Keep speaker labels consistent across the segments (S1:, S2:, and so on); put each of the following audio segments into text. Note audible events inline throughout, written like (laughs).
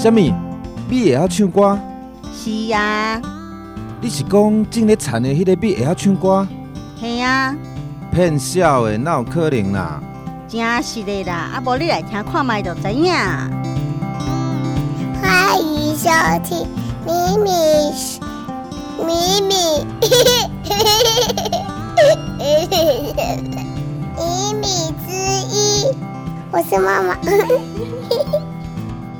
S1: 什么？米会晓唱歌？
S2: 是呀、啊。
S1: 你是讲正咧田的迄个米会晓唱歌？
S2: 系啊。
S1: 骗笑的，哪有可能啦？
S2: 真是的啦，啊，无你来听看麦就知影。
S3: 欢迎收听咪咪咪咪咪 (laughs) 咪之音，我是妈妈。(laughs)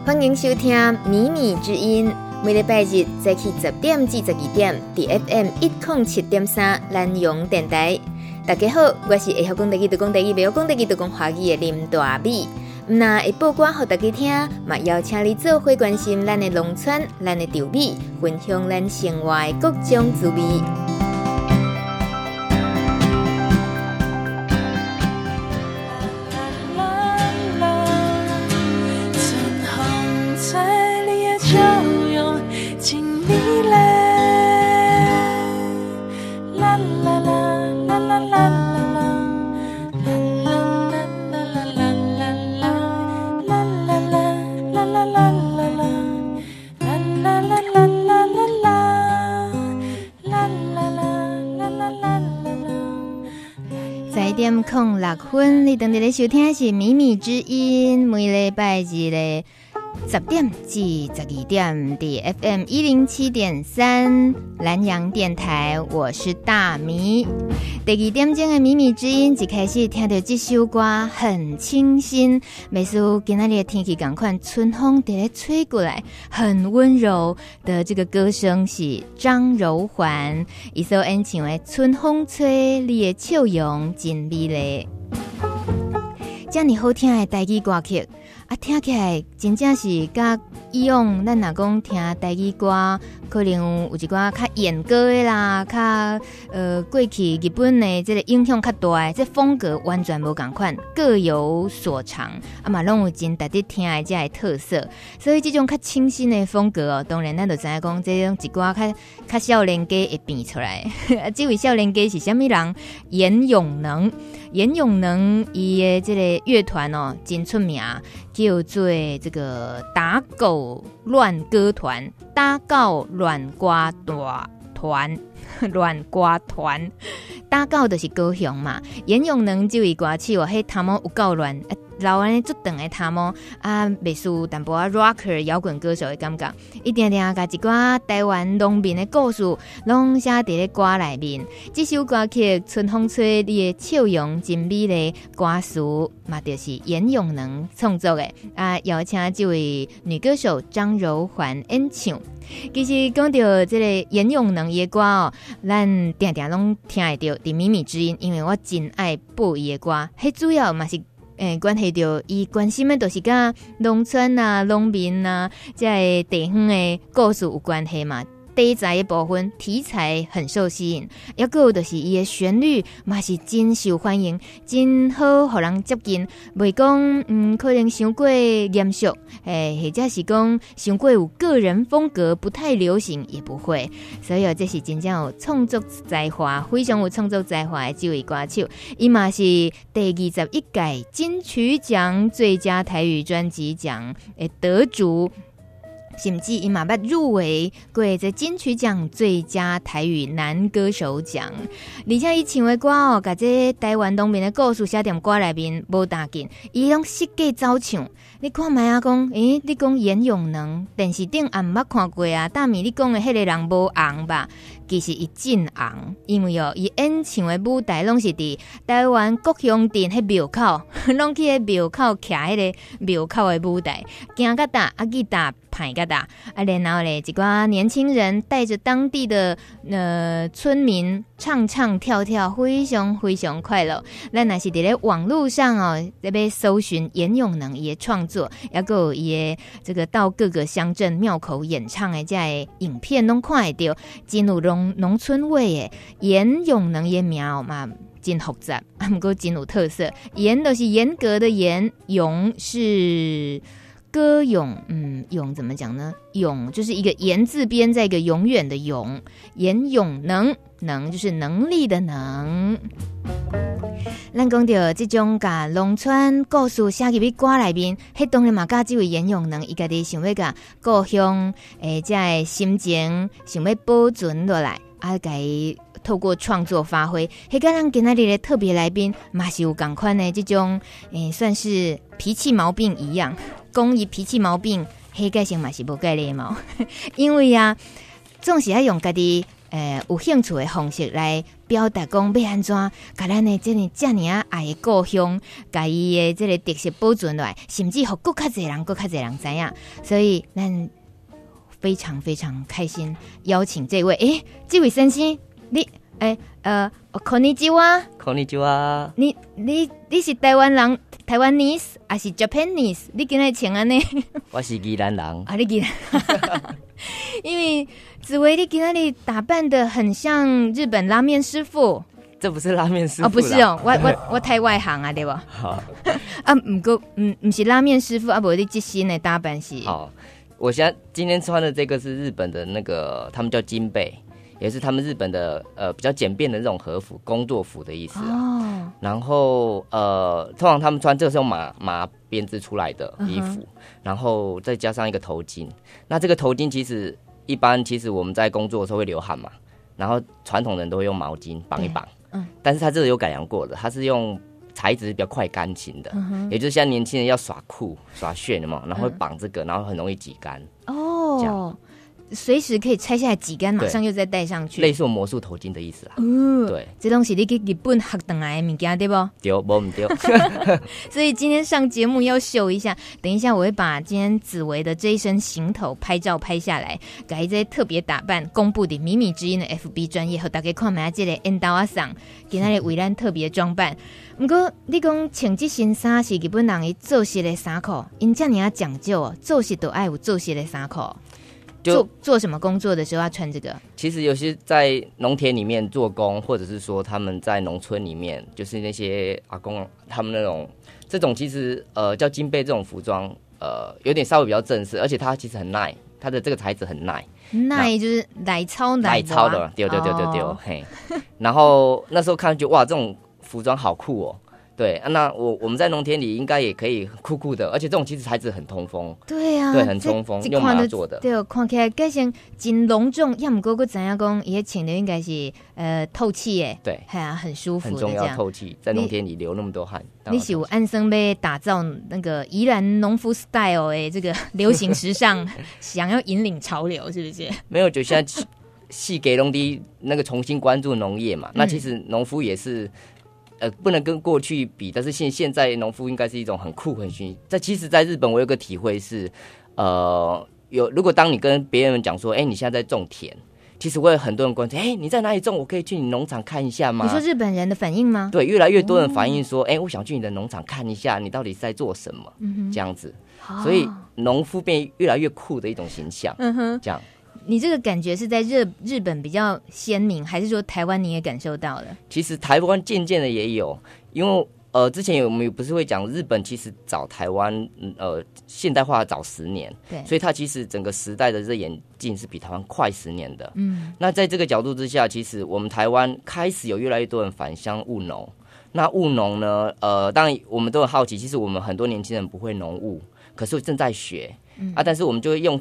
S4: 欢迎收听米米之音，每礼拜日早起十点至十二点，FM 一零七点三南阳电台。大家好，我是会晓讲台语、会讲台语、袂晓讲台语、会讲华语的林大米。那会播歌给大家听，嘛邀请你做伙关心咱的农村、咱的稻米，分享咱生活的各种滋味。十点零六分，你等在收听是秘密之音，每礼拜日的十点至十二点的 FM 一零七点三南阳电台，我是大米。第二点钟的米米之音，一开始听到这首歌很清新，每次今天的天气赶快春风在吹过来，很温柔的这个歌声是张柔环，一首演唱的《春风吹》，你的笑容真美丽，这样好听的台语歌曲。啊，听起来真正是甲以往咱若讲听台语歌，可能有一寡较演歌的啦，较呃过去日本的这个影响较大的，这、风格完全无共款，各有所长。啊嘛，拢有真值得听的这个特色。所以这种较清新的风格哦，当然咱就知影讲，这种一寡较较少年家会变出来。(laughs) 这位少年家是虾米人？严永能，严永能伊的这个乐团哦，真出名。叫做这个打狗乱歌团，打狗乱瓜大团，(laughs) 乱瓜团，打狗就是高雄嘛。严永能这位歌手，嘿，他们有够乱。老安尼做长的他们啊，美术淡薄啊，rocker 摇滚歌手的感觉，一点点甲一寡台湾农民的故事，拢写伫咧歌里面。这首歌曲《春风吹》你的笑容真美丽，歌词嘛就是严永能创作的啊，邀请这位女歌手张柔环演唱。其实讲到这个严永能的歌哦，咱定定拢听会到的米米之音，因为我真爱播伊的歌，迄主要嘛是。诶、关系到伊关心的都是甲农村啊、农民啊，这地方的故事有关系嘛。题材的部分题材很受吸引，抑个就是伊的旋律嘛是真受欢迎，真好互人接近。袂讲嗯，可能伤过严肃，诶，或者是讲伤过有个人风格，不太流行也不会。所以这是真正有创作才华，非常有创作才华的这位歌手，伊嘛是第二十一届金曲奖最佳台语专辑奖诶得主。甚至伊嘛捌入围过这金曲奖最佳台语男歌手奖，而且伊唱的歌哦，甲这台湾农民的故事写在歌里面无打紧，伊拢设计走唱。你看麦啊讲，诶、你讲严永能，电视顶也毋捌看过啊。大米，你讲的迄个人无红吧？其实伊真红，因为哦，伊演唱的舞台拢是伫台湾国乡镇迄庙口，(laughs) 拢去迄庙口徛迄个庙口的舞台，行甲大啊，去搭排甲大啊，然后咧，一寡年轻人带着当地的呃村民唱唱跳跳，非常非常快乐。咱若是伫咧网络上哦，这边搜寻严永能伊的创作，抑阁有伊的这个到各个乡镇庙口演唱的这个影片，拢看会到，进入农。农村味的，严永能的名嘛，真复杂，不过真有特色。严都是严格的严，永是歌咏，嗯，咏怎么讲呢？咏就是一个言字边，在一个永远的永。严永能，能就是能力的能。咱讲到这种甲农村故事写入去歌里面，迄当然嘛，甲这位严咏能伊家己想要甲故乡诶，这个心情想要保存落来，啊，甲伊透过创作发挥。迄个咱今仔日的特别来宾嘛是有共款的这种诶，算是脾气毛病一样，讲伊脾气毛病，迄个性嘛是无盖礼貌，(laughs) 因为啊，总是要用家己。诶、有兴趣的方式来表达，讲要安怎，甲咱的这里这尔啊爱的故乡，甲伊的这个特色保存落来，甚至乎更较侪人，更较侪人知影。所以，咱非常非常开心邀请这位，诶、这位先生，你，诶、欸，呃，こんにちは，
S5: こんにちは，
S4: 你你你是台湾人，台湾 nese 还是 Japanese？你今日穿安尼？(laughs)
S5: 我是宜兰人，
S4: 啊，你宜兰。(laughs) 因为紫薇，你今天你打扮得很像日本拉面师傅，
S5: 这不是拉面师傅哦，
S4: 不是哦，我我(laughs) 我太外行啊，对吧？好啊，唔过唔唔是拉面师傅啊，不，你最新的打扮是。
S5: 好，我现在今天穿的这个是日本的那个，他们叫金贝， 也是他们日本的呃比较简便的这种和服，工作服的意思哦。然后呃，通常他们穿这个是用麻麻编织出来的衣服。嗯然后再加上一个头巾，那这个头巾其实一般，其实我们在工作的时候会流汗嘛，然后传统人都会用毛巾绑一绑，嗯，但是它这个有改良过的，它是用材质比较快干型的，嗯、也就是像年轻人要耍酷耍炫的嘛，然后会绑这个，然后很容易挤干，哦，这样。
S4: 随时可以拆下来挤干，马上又再戴上去，
S5: 类似魔术头巾的意思啦。嗯，对，
S4: 这东西你去日本学等来的物件对不？
S5: 丢不唔丢。(laughs)
S4: 所以今天上节目要秀一下，等一下我会把今天紫薇的这一身行头拍照拍下来，改一些特别打扮，公布的米米之音的 FB 专业和大家看下这个 Enda 桑给那里为咱特别装扮。不过你讲穿这身衫是日本人的做事的衫裤，因这样讲究哦，做事都爱有做事的衫裤。做做什么工作的时候要穿这个？
S5: 其实有些在农田里面做工，或者是说他们在农村里面，就是那些阿公他们那种这种其实呃叫金贝这种服装，呃有点稍微比较正式，而且它其实很耐，它的这个材质很耐，
S4: 耐就是奶超奶
S5: 超的，丢丢丢丢丢嘿。(laughs) 然后那时候看就哇，这种服装好酷哦。对，那我我们在农田里应该也可以酷酷的，而且这种其实材质很通风。
S4: 对呀、啊，
S5: 对，很通风，用麻做的。
S4: 对，看起来盖像真隆重，要么哥哥怎样讲，也请的应该是呃透气诶。
S5: 对，
S4: 哎呀，很舒服，
S5: 很重要，透气，在农田里流那么多汗。
S4: 你是有安生被打造那个宜兰农夫 style 诶，这个 (laughs) 流行时尚，想要引领潮流，是不是？(laughs)
S5: 没有，就现在细给农地那个重新关注农业嘛，那其实农夫也是。呃，不能跟过去比，但是现现在农夫应该是一种很酷很新。在其实，在日本我有个体会是，呃，有如果当你跟别人讲说，哎、欸，你现在在种田，其实会有很多人关心，哎、欸，你在哪里种？我可以去你农场看一下吗？
S4: 你说日本人的反应吗？
S5: 对，越来越多人反映说，哎、欸，我想去你的农场看一下，你到底是在做什么？嗯哼，这样子，所以农夫变越来越酷的一种形象。嗯哼，这样。
S4: 你这个感觉是在日日本比较鲜明，还是说台湾你也感受到了？
S5: 其实台湾渐渐的也有，因为呃，之前有我们不是会讲日本其实早台湾呃现代化早十年，对，所以它其实整个时代的这眼镜是比台湾快十年的。嗯，那在这个角度之下，其实我们台湾开始有越来越多人返乡务农。那务农呢，呃，当然我们都很好奇，其实我们很多年轻人不会农务，可是正在学，嗯、啊，但是我们就会用。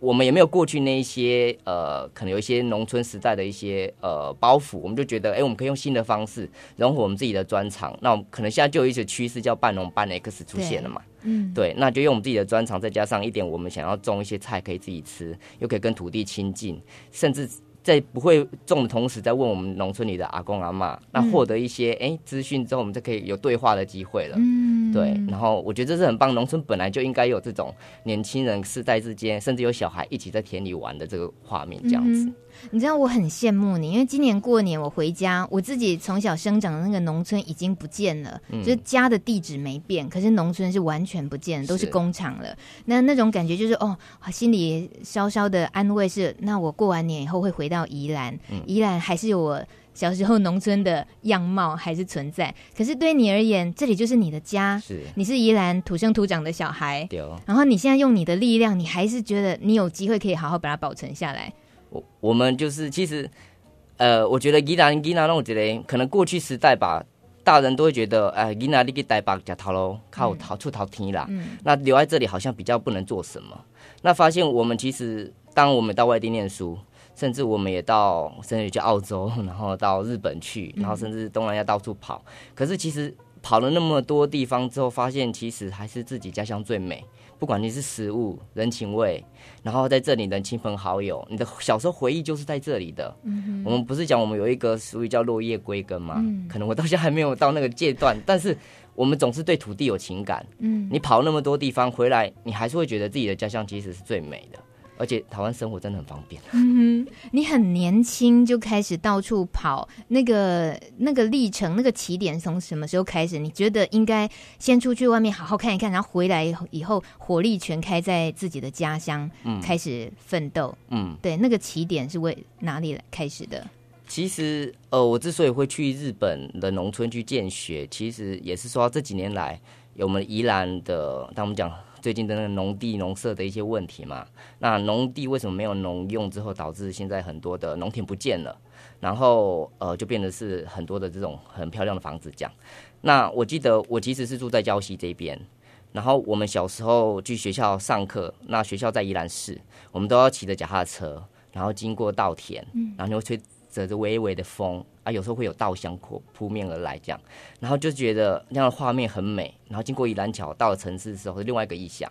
S5: 我们也没有过去那一些呃，可能有一些农村时代的一些呃包袱，我们就觉得，哎，我们可以用新的方式融合我们自己的专长。那我们可能现在就有一些趋势叫半农半 X 出现了嘛，嗯，对，那就用我们自己的专长，再加上一点我们想要种一些菜可以自己吃，又可以跟土地亲近，甚至。在不会种的同时，在问我们农村里的阿公阿妈，那获得一些哎资讯之后，我们就可以有对话的机会了。嗯，对。然后我觉得这是很棒，农村本来就应该有这种年轻人世代之间，甚至有小孩一起在田里玩的这个画面，这样子。嗯你知道我很羡慕你，因为今年过年我回家，我自己从小生长的那个农村已经不见了，嗯、就是家的地址没变，可是农村是完全不见，都是工厂了。那那种感觉就是哦，心里稍稍的安慰是，那我过完年以后会回到宜兰，嗯、宜兰还是有我小时候农村的样貌还是存在。可是对你而言，这里就是你的家，是你是宜兰土生土长的小孩。然后你现在用你的力量，你还是觉得你有机会可以好好把它保存下来。我我们就是其实，呃，我觉得宜兰宜兰，我觉得可能过去时代吧，大人都会觉得，哎，你哪里去台北吃头喽，靠逃出逃天啦。嗯，那留在这里好像比较不能做什么。那发现我们其实，当我们到外地念书，甚至我们也到甚至去澳洲，然后到日本去，然后甚至东南亚到处跑。可是其实跑了那么多地方之后，发现其实还是自己家乡最美。不管你是食物、人情味，然后在这里的亲朋好友，你的小时候回忆就是在这里的。嗯、我们不是讲我们有一个俗语叫落叶归根吗？嗯、可能我到现在还没有到那个阶段，但是我们总是对土地有情感。嗯、你跑那么多地方回来，你还是会觉得自己的家乡其实是最美的。而且台湾生活真的很方便。
S4: 嗯哼，你很年轻就开始到处跑，那个那个历程，那个起点从什么时候开始？你觉得应该先出去外面好好看一看，然后回来以后火力全开在自己的家乡，嗯，开始奋斗。嗯，对，那个起点是为哪里来开始的？
S5: 其实，呃，我之所以会去日本的农村去见学，其实也是说这几年来有我们宜兰的，当我们讲。最近的那个农地农舍的一些问题嘛，那农地为什么没有农用之后，导致现在很多的农田不见了，然后呃就变得是很多的这种很漂亮的房子这样。那我记得我其实是住在礁溪这边，然后我们小时候去学校上课，那学校在宜兰市，我们都要骑着脚踏车，然后经过稻田，然后你会吹。着着微微的风有时候会有稻香扑扑面而来，这样，然后就觉得那样的画面很美。然后经过宜兰桥到了城市的时候，是另外一个意象。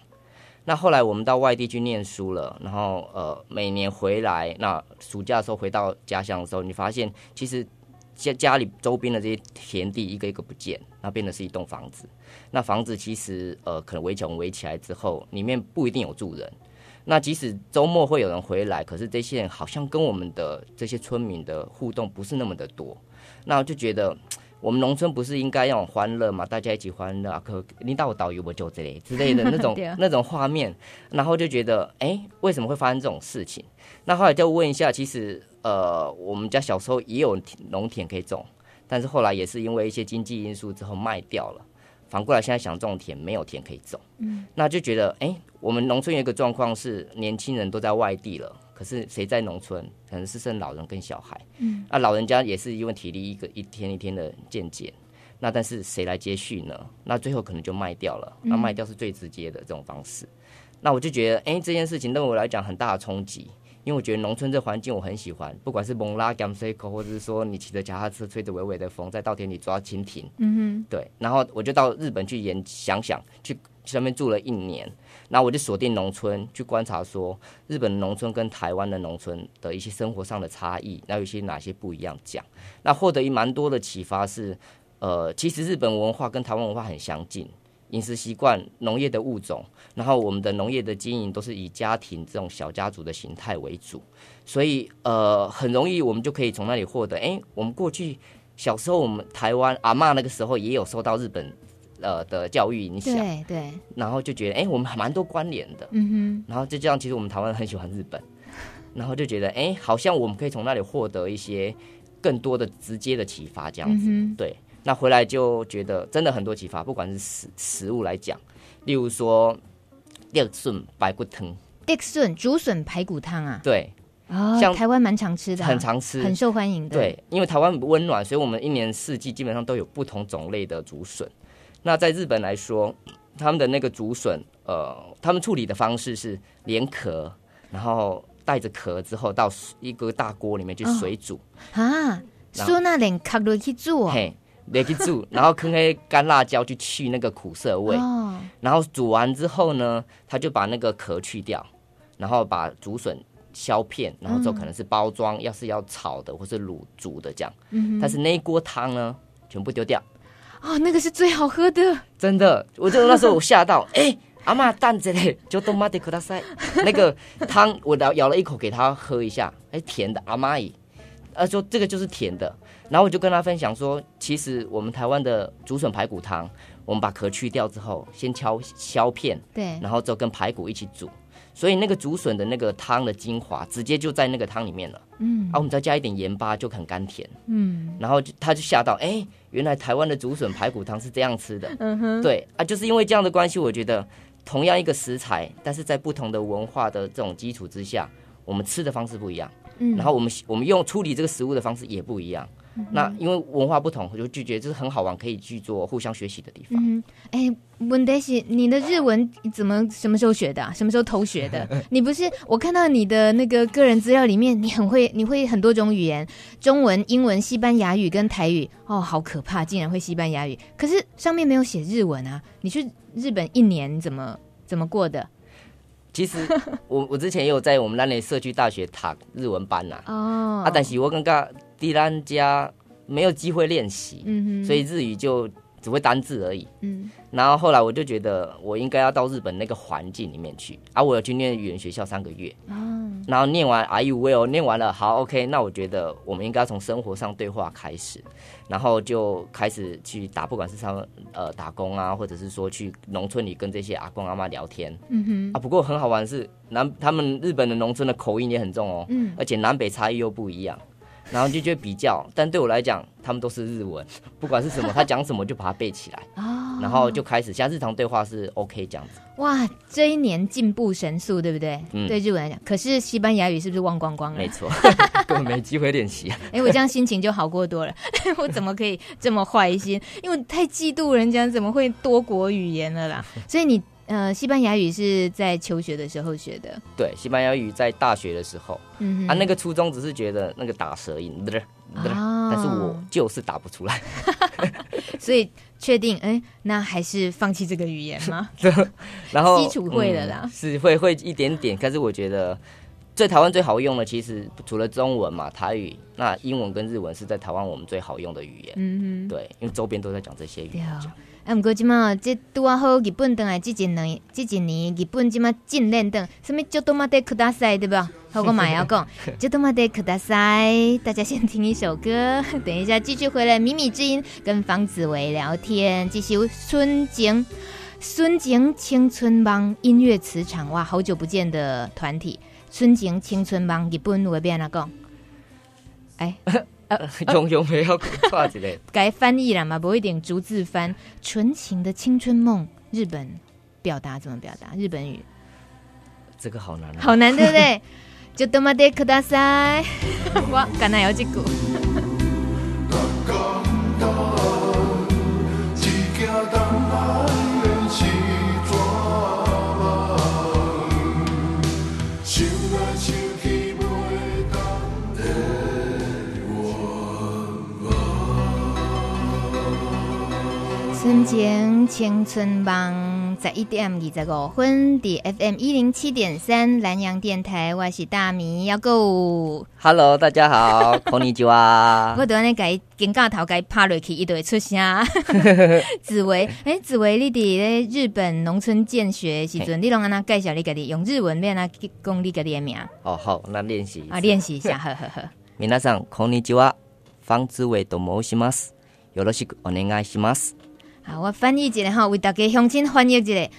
S5: 那后来我们到外地去念书了，然后呃，每年回来，那暑假的时候回到家乡的时候，你发现其实家家里周边的这些田地一个一个不见，那变得是一栋房子。那房子其实呃，可能围墙围起来之后，里面不一定有住人。那即使周末会有人回来，可是这些人好像跟我们的这些村民的互动不是那么的多。那我就觉得，我们农村不是应该要欢乐嘛？大家一起欢乐啊，可领导导游我就这类之类的那种 (laughs) 那种画面，然后就觉得，哎，为什么会发生这种事情？那后来就问一下，其实呃，我们家小时候也有农田可以种，但是后来也是因为一些经济因素之后卖掉了。反过来，现在想种田，没有田可以种，嗯，那就觉得，哎、欸，我们农村有一个状况是，年轻人都在外地了，可是谁在农村？可能是剩老人跟小孩，嗯，那老人家也是因为体力一个一天一天的渐减，那但是谁来接续呢？那最后可能就卖掉了，那卖掉是最直接的这种方式。嗯、那我就觉得，哎、欸，这件事情对我来讲很大的冲击。因为我觉得农村这环境我很喜欢，不管是蒙拉甘塞口，或者是说你骑着脚踏车吹着微微的风，在稻田里抓蜻蜓，嗯哼，对。然后我就到日本去研想想，去上面住了一年，然后我就锁定农村去观察，说日本农村跟台湾的农村的一些生活上的差异，那有些哪些不一样讲。那获得一蛮多的启发是，呃，其实日本文化跟台湾文化很相近。饮食习惯、农业的物种，然后我们的农业的经营都是以家庭这种小家族的形态为主，所以呃很容易我们就可以从那里获得。哎，我们过去小时候，我们台湾阿嬷那个时候也有受到日本呃的教育影响，
S4: 对对，
S5: 然后就觉得哎，我们还蛮多关联的，嗯哼，然后就这样，其实我们台湾人很喜欢日本，然后就觉得哎，好像我们可以从那里获得一些更多的直接的启发，这样子，嗯、对。那回来就觉得真的很多启发，不管是食食物来讲，例如说竹笋排骨汤，
S4: 竹笋竹笋排骨汤啊，
S5: 对，
S4: 哦，像台湾蛮常吃的，
S5: 很常吃，
S4: 很受欢迎的。
S5: 对，因为台湾温暖，所以我们一年四季基本上都有不同种类的竹笋。那在日本来说，他们的那个竹笋，呃，他们处理的方式是连壳，然后带着壳之后到一个大锅里面去水煮、哦、啊，
S4: 说那连壳都去煮啊。
S5: 连去煮，(laughs) 然后坑黑干辣椒去去那个苦涩味，哦、然后煮完之后呢，他就把那个壳去掉，然后把竹笋削片，然后之后可能是包装，嗯、要是要炒的或是卤煮的这样，嗯、但是那一锅汤呢，全部丢掉。
S4: 哦，那个是最好喝的，
S5: 真的，我就那时候我吓到，(laughs) 哎，阿妈蛋子嘞就都妈的可大塞，那个汤我咬咬了一口给他喝一下，哎，甜的，阿妈姨，他说这个就是甜的。然后我就跟他分享说，其实我们台湾的竹笋排骨汤，我们把壳去掉之后，先敲削片，对，然后就跟排骨一起煮，所以那个竹笋的那个汤的精华，直接就在那个汤里面了。嗯，啊，我们再加一点盐巴，就很甘甜。嗯，然后就他就吓到，哎，原来台湾的竹笋排骨汤是这样吃的。嗯哼，对啊，就是因为这样的关系，我觉得同样一个食材，但是在不同的文化的这种基础之下，我们吃的方式不一样。嗯，然后我们我们用处理这个食物的方式也不一样。嗯、那因为文化不同，我就拒绝，这是很好玩，可以去做互相学习的地方。
S4: 嗯，哎、欸，问题是你的日文怎么什么时候学的、啊？什么时候偷学的？(laughs) 你不是我看到你的那个个人资料里面，你很会，你会很多种语言，中文、英文、西班牙语跟台语。哦，好可怕，竟然会西班牙语，可是上面没有写日文啊！你去日本一年怎么怎么过的？
S5: 其实我我之前也有在我们那里社区大学读日文班呐、啊。哦。啊，但是我感觉在咱家没有机会练习，嗯哼，所以日语就只会单字而已。嗯。然后后来我就觉得我应该要到日本那个环境里面去，啊，我有去念语言学校三个月。哦。然后念完 Are you well？念完了，好，OK。那我觉得我们应该从生活上对话开始，然后就开始去打，不管是上呃打工啊，或者是说去农村里跟这些阿公阿妈聊天。嗯哼。啊，不过很好玩是南他们日本的农村的口音也很重哦。嗯。而且南北差异又不一样。然后就觉得比较，但对我来讲，他们都是日文，不管是什么，他讲什么就把它背起来，哦、然后就开始像日常对话是 OK 这样子。
S4: 哇，这一年进步神速，对不对？嗯、对日文来讲，可是西班牙语是不是忘光光了？
S5: 没错，(laughs) 根本没机会练习。(laughs)
S4: 哎，我这样心情就好过多了。(laughs) 我怎么可以这么坏心？因为太嫉妒人家怎么会多国语言了啦。所以你。呃，西班牙语是在求学的时候学的。
S5: 对，西班牙语在大学的时候，嗯，啊，那个初衷只是觉得那个打舌音，但是我就是打不出来，(laughs)
S4: 所以确定，哎、欸，那还是放弃这个语言吗？(laughs)
S5: 然后
S4: 基础会了啦，
S5: 嗯、是会会一点点，但是我觉得在台湾最好用的，其实除了中文嘛，台语，那英文跟日文是在台湾我们最好用的语言。嗯哼，对，因为周边都在讲这些语言。
S4: 啊，毋过即马即拄啊好，日本倒来即一年即一年，日本即马禁练等，什物就多玛德克大赛对吧？好，我嘛要讲，就多玛德克大赛，大家先听一首歌，(laughs) 等一下继续回来。米米之音跟方子维聊天，继续纯情纯情青春帮音乐磁场哇，好久不见的团体，纯情青春帮日本话变哪讲？哎。(laughs) (laughs)
S5: 用用没有跨之类，(laughs)
S4: 该翻译了嘛？不一定逐字翻。纯情的青春梦，日本表达怎么表达？日本语，
S5: 这个好难，
S4: 好难，对不对？就多么的可大塞，我刚才有这句。纯情青春帮十一点二十五分的 FM 一零七点三南洋电台，我是大米要够。
S5: Hello，大家好，こんにちは。
S4: 我等下给跟镜头给拍落去，一堆出声。子维，哎、欸，子维，你伫日本农村见学时阵，你拢安那介绍你家己用日文变啊讲你家己的名。
S5: 哦，好，那练习
S4: 啊，练习一下，呵呵呵。
S5: 皆さんこんにちは，方子维と申します。よろしくお愿いします。
S4: 好，我翻译一下哈，为大家乡亲翻译一下。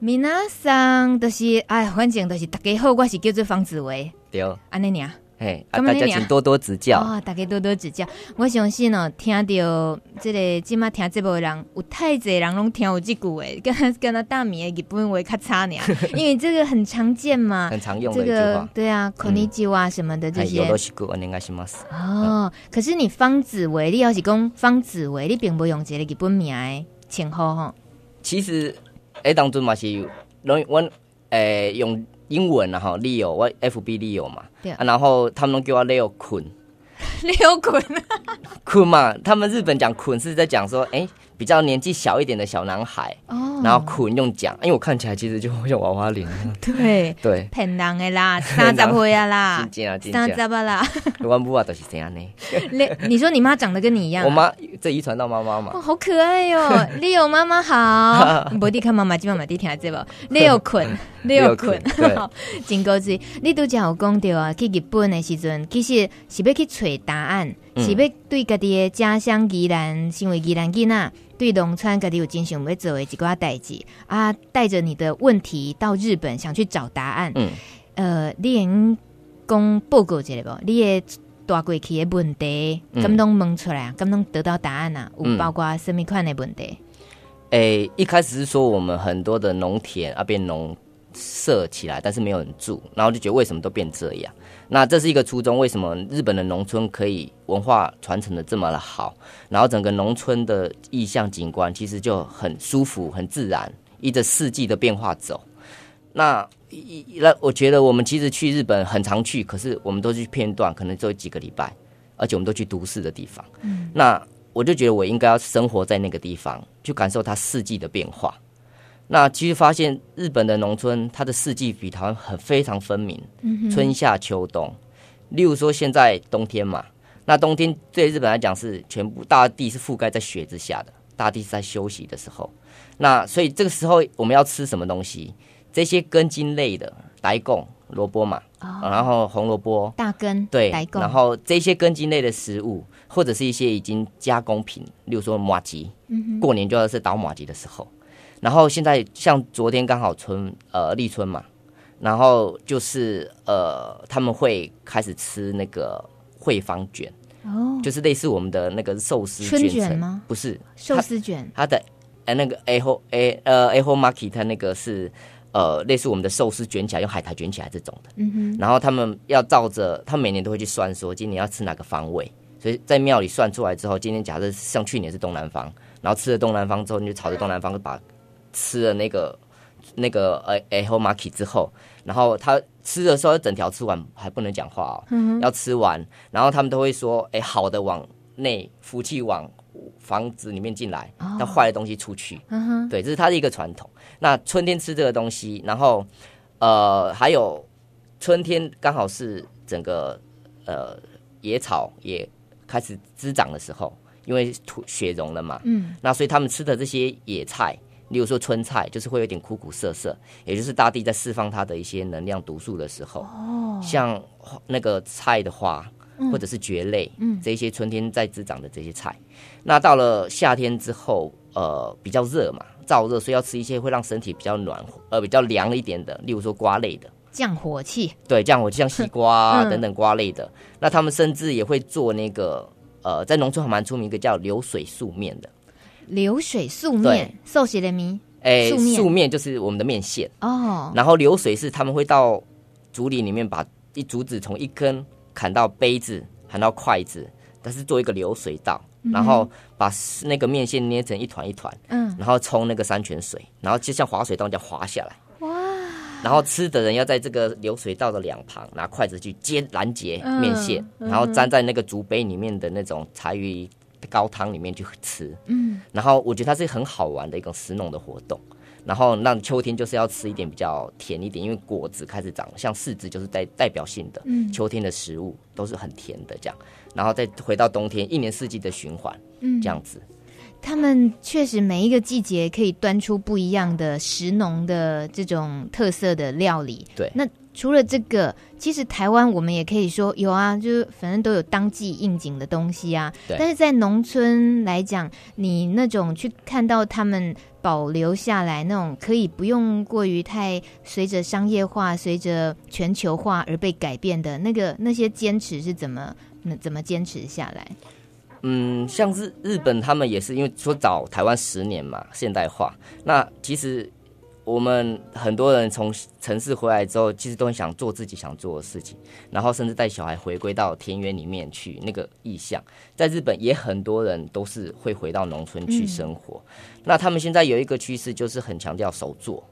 S4: 闽南上就是哎，反正就是大家好，我是叫做方子维。
S5: 对，
S4: 安尼尔。
S5: 嘿，大家请多多指教。
S4: 哦，大家多多指教。我相信哦，听到这个今麦听这部的人，有太侪人拢听有这句诶，(laughs) 跟跟他大米的日本话较差呢，(laughs) 因为这个很常见嘛，
S5: 很常用的一句
S4: 话。对啊，こんにちは什么的这些。
S5: よろしくお愿いします。
S4: 哦，可是你方子维，你要是讲方子维，你并不用这个日本名诶，称号吼。
S5: 其实，诶，当中嘛是容易我诶用。 英文啊哈，Leo，我 FB Leo 嘛，然后他们都叫我 Leo 坤，(laughs)
S4: Leo 坤，(laughs)
S5: 坤嘛，他们日本讲坤是在讲说，哎、欸。比较年纪小一点的小男孩，哦，然后捆用讲，因为我看起来其实就像娃娃脸，(laughs)
S4: 对
S5: 对，
S4: 骗人的啦，(laughs) 三十岁啊啦，(laughs) 三十八啦，
S5: 我母啊都是这样呢。
S4: 你你说你妈长得跟你一样？
S5: 我妈这遗传到妈妈嘛？
S4: 哦，好可爱哟，Leo 妈妈好，不弟看妈妈，今晚妈地听下这个，Leo 捆，Leo 捆，真高级。你都讲有讲到啊，去日本的时阵，其实是要去找答案。是要对家己的家乡宜兰，身为宜兰囡仔，对农村家己有真想要做的一寡代志啊，带着你的问题到日本，想去找答案。嗯，呃，你能讲报告一下不？你的带过去的问题，敢拢问出来，敢拢得到答案啊？有包括什么款的问题？
S5: 诶、欸，一开始是说我们很多的农田啊变农舍起来，但是没有人住，然后就觉得为什么都变这样？那这是一个初衷，为什么日本的农村可以文化传承的这么的好？然后整个农村的意象景观其实就很舒服、很自然，依着四季的变化走。那一那我觉得我们其实去日本很常去，可是我们都去片段，可能只有几个礼拜，而且我们都去都市的地方。嗯，那我就觉得我应该要生活在那个地方，去感受它四季的变化。那其实发现日本的农村，它的四季比台湾很非常分明，春夏秋冬。例如说现在冬天嘛，那冬天对日本来讲是全部大地是覆盖在雪之下的，大地是在休息的时候。那所以这个时候我们要吃什么东西？这些根茎类的，白贡萝卜嘛，然后红萝卜、
S4: 大根
S5: 对，然后这些根茎类的食物，或者是一些已经加工品，例如说麻糬，过年就要是倒马吉的时候。然后现在像昨天刚好春呃立春嘛，然后就是呃他们会开始吃那个惠方卷哦，就是类似我们的那个寿司
S4: 春卷吗？
S5: 不是
S4: 寿司卷，
S5: 它的呃那个 A 后 A 呃 A 后 market 它那个是呃类似我们的寿司卷起来用海苔卷起来这种的，嗯哼。然后他们要照着，他每年都会去算说今年要吃哪个方位，所以在庙里算出来之后，今天假设像去年是东南方，然后吃了东南方之后，你就朝着东南方把。吃了那个那个呃哎后马 k 之后，然后他吃的时候整条吃完还不能讲话哦，嗯、要吃完，然后他们都会说，哎，好的往内，福气往房子里面进来，那、哦、坏的东西出去。嗯、对，这是他的一个传统。那春天吃这个东西，然后呃还有春天刚好是整个呃野草也开始滋长的时候，因为土雪融了嘛，嗯，那所以他们吃的这些野菜。例如说春菜，就是会有点苦苦涩涩，也就是大地在释放它的一些能量毒素的时候。哦，像那个菜的花，或者是蕨类，嗯，这些春天在滋长的这些菜，那到了夏天之后，呃，比较热嘛，燥热，所以要吃一些会让身体比较暖和，呃，比较凉一点的，例如说瓜类的，
S4: 降火气。对，
S5: 降火气，像西瓜啊 (laughs) 等等瓜类的。嗯、那他们甚至也会做那个，呃，在农村还蛮出名一个叫流水素面的。
S4: 流水素面，寿喜的米，
S5: 哎，素面就是我们的面线哦。然后流水是他们会到竹林里面把一竹子从一根砍到杯子，砍到筷子，但是做一个流水道，嗯、然后把那个面线捏成一团一团，嗯，然后冲那个山泉水，然后就像滑水道这样滑下来，哇！然后吃的人要在这个流水道的两旁拿筷子去接拦截面线，嗯、然后粘在那个竹杯里面的那种柴鱼。高汤里面去吃，嗯，然后我觉得它是很好玩的一种食农的活动，然后让秋天就是要吃一点比较甜一点，因为果子开始长，像柿子就是代代表性的，嗯，秋天的食物都是很甜的这样，然后再回到冬天，一年四季的循环，嗯，这样子。
S4: 他们确实每一个季节可以端出不一样的食农的这种特色的料理，
S5: 对，
S4: 那。除了这个，其实台湾我们也可以说有啊，就是反正都有当季应景的东西啊。
S5: 对。
S4: 但是在农村来讲，你那种去看到他们保留下来那种可以不用过于太随着商业化、随着全球化而被改变的那个那些坚持是怎么那怎么坚持下来？
S5: 嗯，像日日本他们也是因为说早台湾十年嘛，现代化。那其实。我们很多人从城市回来之后，其实都很想做自己想做的事情，然后甚至带小孩回归到田园里面去。那个意向，在日本也很多人都是会回到农村去生活。嗯、那他们现在有一个趋势，就是很强调手作，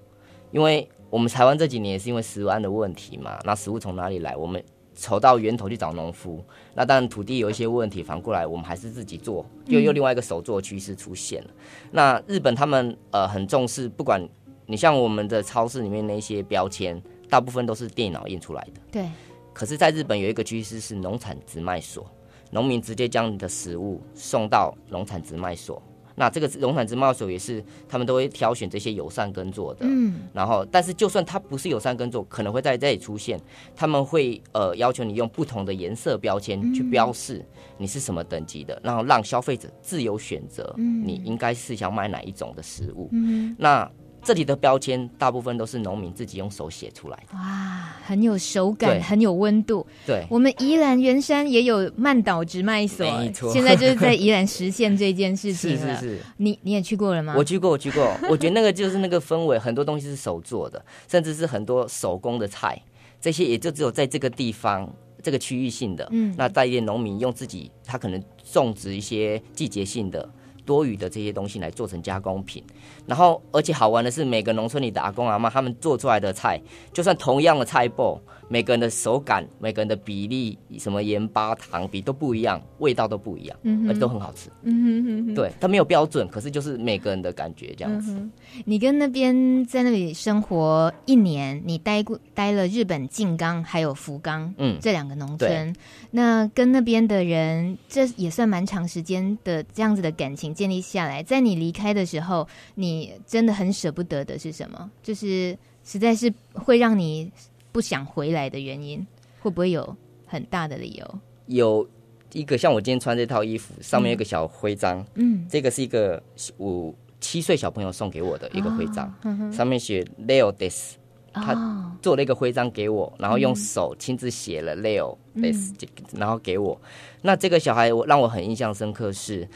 S5: 因为我们台湾这几年也是因为食安的问题嘛。那食物从哪里来？我们筹到源头去找农夫。那当然土地有一些问题，反过来我们还是自己做，又又另外一个手作趋势出现了。嗯、那日本他们呃很重视，不管。你像我们的超市里面那些标签，大部分都是电脑印出来的。
S4: 对。
S5: 可是，在日本有一个趋势是农产直卖所，农民直接将你的食物送到农产直卖所。那这个农产直卖所也是他们都会挑选这些友善耕作的。嗯。然后，但是就算它不是友善耕作，可能会在这里出现，他们会呃要求你用不同的颜色标签去标示你是什么等级的，然后让消费者自由选择，你应该是想买哪一种的食物。嗯。那。这里的标签大部分都是农民自己用手写出来的，哇，
S4: 很有手感，很有温度。
S5: 对，
S4: 我们宜兰圆山也有曼岛直卖所，
S5: 没错，
S4: 现在就是在宜兰实现这件事情
S5: 了。(laughs) 是是是，
S4: 你你也去过了吗？
S5: 我去过，我去过。(laughs) 我觉得那个就是那个氛围，很多东西是手做的，甚至是很多手工的菜，这些也就只有在这个地方。这个区域性的，嗯，那在地农民用自己，他可能种植一些季节性的多余的这些东西来做成加工品，然后而且好玩的是，每个农村里的阿公阿妈他们做出来的菜，就算同样的菜脯。每个人的手感，每个人的比例，什么盐巴糖比都不一样，味道都不一样，嗯、而且都很好吃。嗯哼哼哼，对，它没有标准，可是就是每个人的感觉这样子。嗯、
S4: 你跟那边在那里生活一年，你待过待了日本静冈还有福冈，嗯，这两个农村，那跟那边的人，这也算蛮长时间的这样子的感情建立下来。在你离开的时候，你真的很舍不得的是什么？就是实在是会让你。不想回来的原因会不会有很大的理由？
S5: 有一个像我今天穿这套衣服，上面有个小徽章，嗯，这个是一个五七岁小朋友送给我的一个徽章，哦嗯、上面写 Leo this 他做了一个徽章给我，然后用手亲自写了 Leo 嗯、然后给我。那这个小孩我让我很印象深刻是，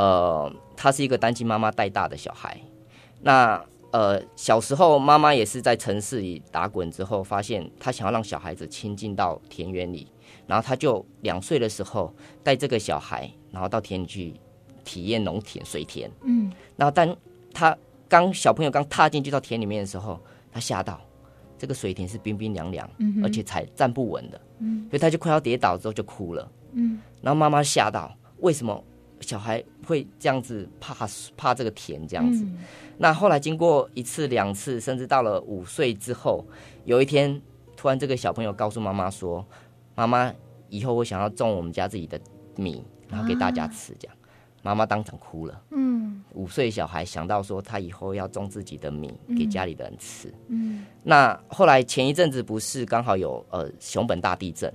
S5: 呃，他是一个单亲妈妈带大的小孩，那。呃，小时候妈妈也是在城市里打滚之后，发现她想要让小孩子亲近到田园里，然后她就两岁的时候带这个小孩，然后到田里去体验农田、水田。嗯，然后当他刚小朋友刚踏进去到田里面的时候，他吓到这个水田是冰冰凉凉，嗯，而且踩站不稳的，嗯，所以他就快要跌倒之后就哭了，嗯，然后妈妈吓到，为什么？小孩会这样子怕怕这个甜这样子，嗯，那后来经过一次两次，甚至到了五岁之后，有一天突然这个小朋友告诉妈妈说：“妈妈，以后我想要种我们家自己的米，然后给大家吃。”这样，妈妈当场哭了。嗯，五岁小孩想到说他以后要种自己的米给家里的人吃。嗯，那后来前一阵子不是刚好有呃熊本大地震，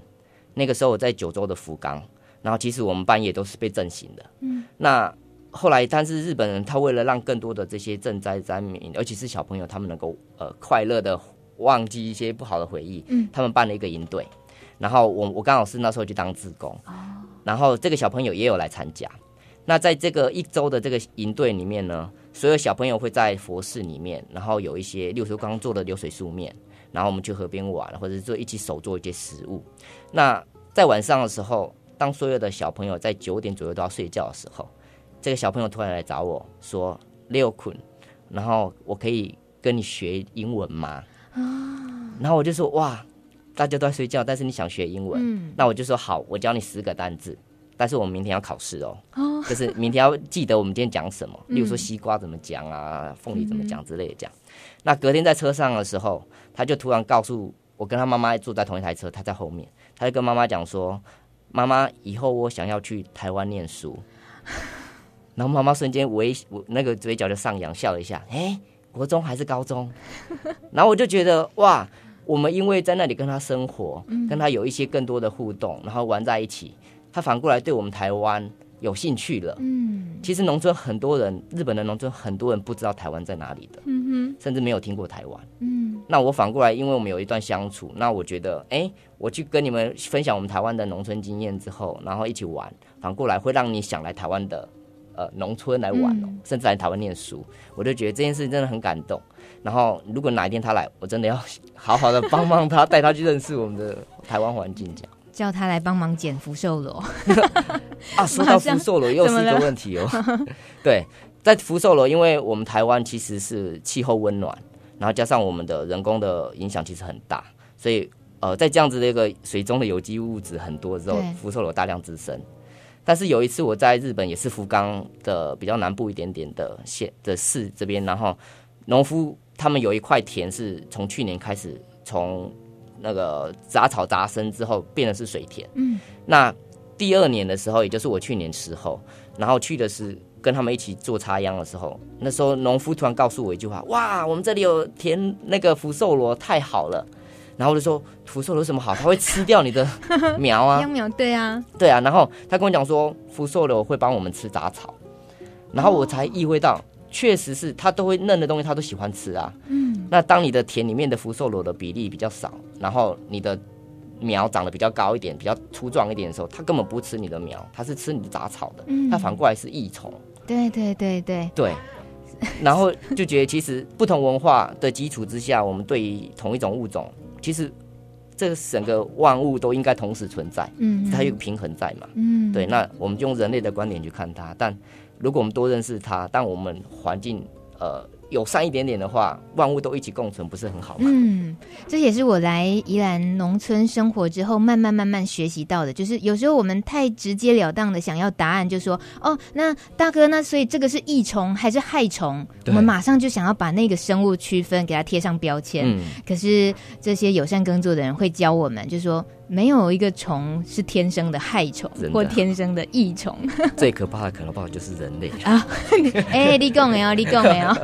S5: 那个时候我在九州的福冈。然后其实我们半夜都是被震醒的。嗯，那后来，但是日本人他为了让更多的这些赈灾灾民，而且是小朋友，他们能够呃快乐的忘记一些不好的回忆，嗯，他们办了一个营队。然后我我刚好是那时候去当志工，哦，然后这个小朋友也有来参加。那在这个一周的这个营队里面呢，所有小朋友会在佛寺里面，然后有一些，例如说刚刚做的流水素面，然后我们去河边玩，或者是做一起手做一些食物。那在晚上的时候。当所有的小朋友在九点左右都要睡觉的时候，这个小朋友突然来找我说：“六坤，然后我可以跟你学英文吗？”然后我就说：“哇，大家都在睡觉，但是你想学英文？嗯，那我就说好，我教你十个单字，但是我们明天要考试哦，哦，就是明天要记得我们今天讲什么，例如说西瓜怎么讲啊，凤梨怎么讲之类的讲。那隔天在车上的时候，他就突然告诉我，跟他妈妈坐在同一台车，他在后面，他就跟妈妈讲说。”妈妈，以后我想要去台湾念书，(laughs) 然后妈妈瞬间微我那个嘴角就上扬，笑了一下。哎，国中还是高中？(laughs) 然后我就觉得哇，我们因为在那里跟他生活，跟他有一些更多的互动，然后玩在一起，他反过来对我们台湾有兴趣了。嗯，其实农村很多人，日本的农村很多人不知道台湾在哪里的，嗯哼，甚至没有听过台湾。嗯，那我反过来，因为我们有一段相处，那我觉得，哎。我去跟你们分享我们台湾的农村经验之后，然后一起玩，反过来会让你想来台湾的呃农村来玩哦，嗯，甚至来台湾念书。我就觉得这件事情真的很感动。然后如果哪一天他来，我真的要 (laughs) 好好的帮帮他，带他去认识我们的台湾环境，这样
S4: 叫他来帮忙捡福寿螺 (laughs)
S5: 啊。说到福寿螺又是一个问题哦。(laughs) 对，在福寿螺，因为我们台湾其实是气候温暖，然后加上我们的人工的影响其实很大，所以。呃，在这样子的一个水中的有机物质很多之后，福寿螺大量滋生。但是有一次我在日本，也是福冈的比较南部一点点的县的市这边，然后农夫他们有一块田是从去年开始从那个杂草杂生之后变的是水田。嗯，那第二年的时候，也就是我去年时候，然后去的是跟他们一起做插秧的时候，那时候农夫突然告诉我一句话：哇，我们这里有田那个福寿螺，太好了。然后我就说福寿螺有什么好？它会吃掉你的 (laughs) 苗啊！
S4: 秧苗对啊，
S5: 对啊。然后他跟我讲说福寿螺会帮我们吃杂草，然后我才意会到，确实是它都会嫩的东西，它都喜欢吃啊。嗯。那当你的田里面的福寿螺的比例比较少，然后你的苗长得比较高一点、比较粗壮一点的时候，它根本不吃你的苗，它是吃你的杂草的。嗯，它反过来是益虫。
S4: 对对对对
S5: 对。然后就觉得，其实不同文化的基础之下，我们对于同一种物种，其实这个整个万物都应该同时存在。嗯，它有个平衡在嘛。嗯，对。那我们用人类的观点去看它，但如果我们多认识它，但我们环境呃。友善一点点的话，万物都一起共存，不是很好吗？
S4: 嗯，这也是我来宜兰农村生活之后，慢慢慢慢学习到的。就是有时候我们太直截了当的想要答案，就说哦，那大哥，那所以这个是益虫还是害虫？我们马上就想要把那个生物区分，给它贴上标签。嗯，可是这些友善耕作的人会教我们，就说。没有一个虫是天生的害虫或天生的益虫。(laughs)
S5: 最可怕的可能不好就是人类
S4: 啊！(laughs) 哎，立功没有？立功没有？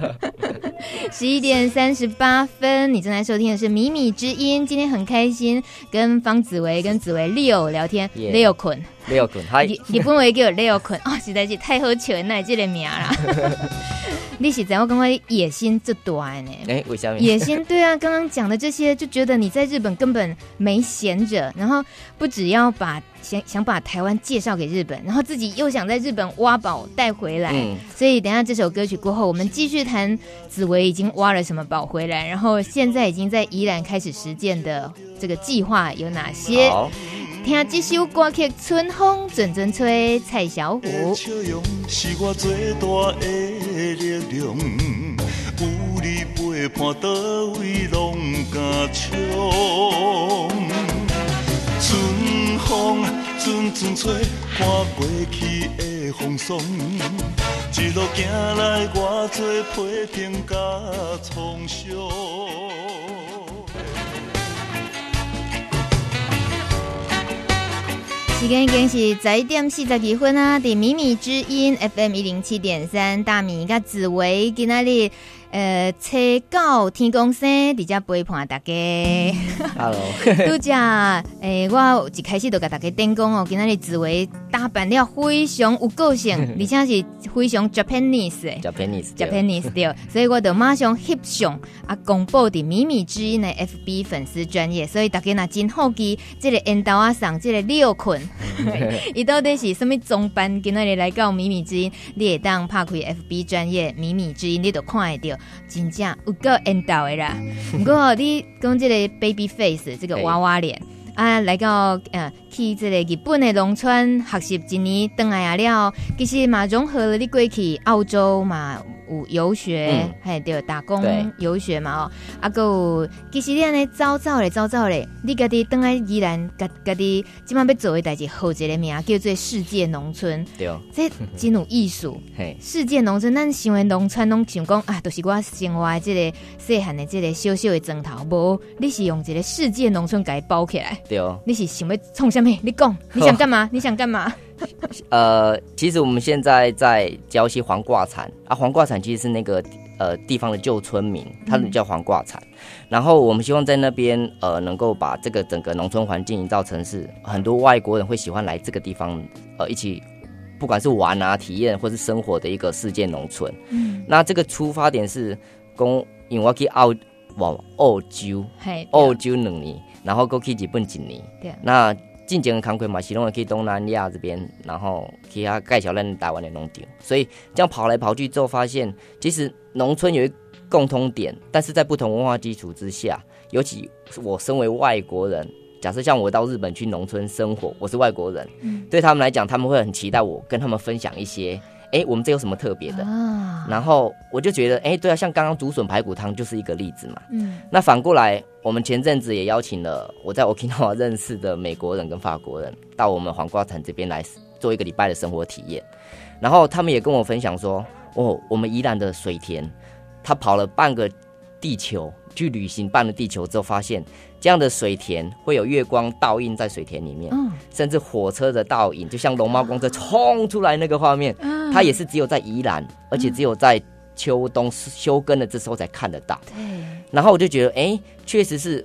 S4: (laughs) 十一点三十八分，你正在收听的是《米米之音》。今天很开心，跟方紫薇、跟紫薇 Leo 聊天。Leo 困
S5: ，Leo 困，他
S4: 日日本话叫 Leo 坤哦，实在是太好笑了，那这个名啦。你是怎样跟我野心这短呢？
S5: 哎，为什么？
S4: 野心对啊，刚刚讲的这些，就觉得你在日本根本没闲着，然后不只要把想想把台湾介绍给日本，然后自己又想在日本挖宝带回来。嗯，所以等下这首歌曲过后，我们继续谈紫薇已经挖了什么宝回来，然后现在已经在宜兰开始实践的这个计划有哪些？好。听这首歌曲《春风阵阵吹》，蔡小虎。是我最大的力量，有你陪伴，到位拢敢冲。春风阵阵吹，看过去的风霜，一路行来，我最批评甲创伤。时间已经是十一点四十二分啊！的米米之音 FM 一零七点三，大米甲子维今仔日。呃，初九天公生，伫遮陪伴大家。
S5: Hello，(laughs)
S4: 拄只诶，我一开始就甲大家点讲哦，今仔日紫薇打扮了非常有个性，(laughs) 而且是非常 Japanese 诶，Japanese，Japanese 对，所以我就马上翕相啊，公布伫米米之音的 FB 粉丝专业，所以大家若真好奇，这个缘投仔送这个六困，(laughs) 伊到底是什么装扮？今仔日来到米米之音，你会当拍开 FB 专业米米之音，你都看会到。真正有够缘投的啦！(laughs) 不过你讲这个 baby face 这个娃娃脸啊，来到呃去这个日本的农村学习一年，回来啊了，其实嘛融合了你过去澳洲嘛。有游学，还、嗯、对打工游学嘛哦，啊个其实你安尼走走嘞，走走嘞，你家己等来依然，家家己即满要做的代志，好一个名叫做世界农村，对。哦，这真有艺术。(laughs) 嘿，世界农村，咱想的农村拢想讲啊，都、就是我生活的这个细汉的这个小小的砖头，无你是用一个世界农村给包起来，对。哦，你是想要创你讲，(laughs) 你想干嘛？你想干嘛？(laughs)
S5: 呃，其实我们现在在教一些黄挂产啊，黄挂产其实是那个呃地方的旧村民，他们叫黄挂产。嗯、然后我们希望在那边呃能够把这个整个农村环境营造成是很多外国人会喜欢来这个地方呃一起，不管是玩啊、体验或是生活的一个世界农村。嗯，那这个出发点是公因为我去澳往澳洲，澳洲两年，然后过去日本几年，对，那。进前的康亏嘛，其中也可以东南亚这边，然后其他盖小嫩台湾的农场，所以这样跑来跑去之后，发现其实农村有一共通点，但是在不同文化基础之下，尤其我身为外国人，假设像我到日本去农村生活，我是外国人，嗯、对他们来讲，他们会很期待我跟他们分享一些。哎、欸，我们这有什么特别的？啊、然后我就觉得，哎、欸，对啊，像刚刚竹笋排骨汤就是一个例子嘛。嗯。那反过来，我们前阵子也邀请了我在 Okinawa 认识的美国人跟法国人到我们黄瓜城这边来做一个礼拜的生活体验。然后他们也跟我分享说，哦，我们宜兰的水田，他跑了半个地球去旅行半个地球之后，发现。这样的水田会有月光倒映在水田里面，嗯、甚至火车的倒影，就像龙猫公车冲出来那个画面，嗯、它也是只有在宜兰，而且只有在秋冬休耕的这时候才看得到。嗯、然后我就觉得，哎、欸，确实是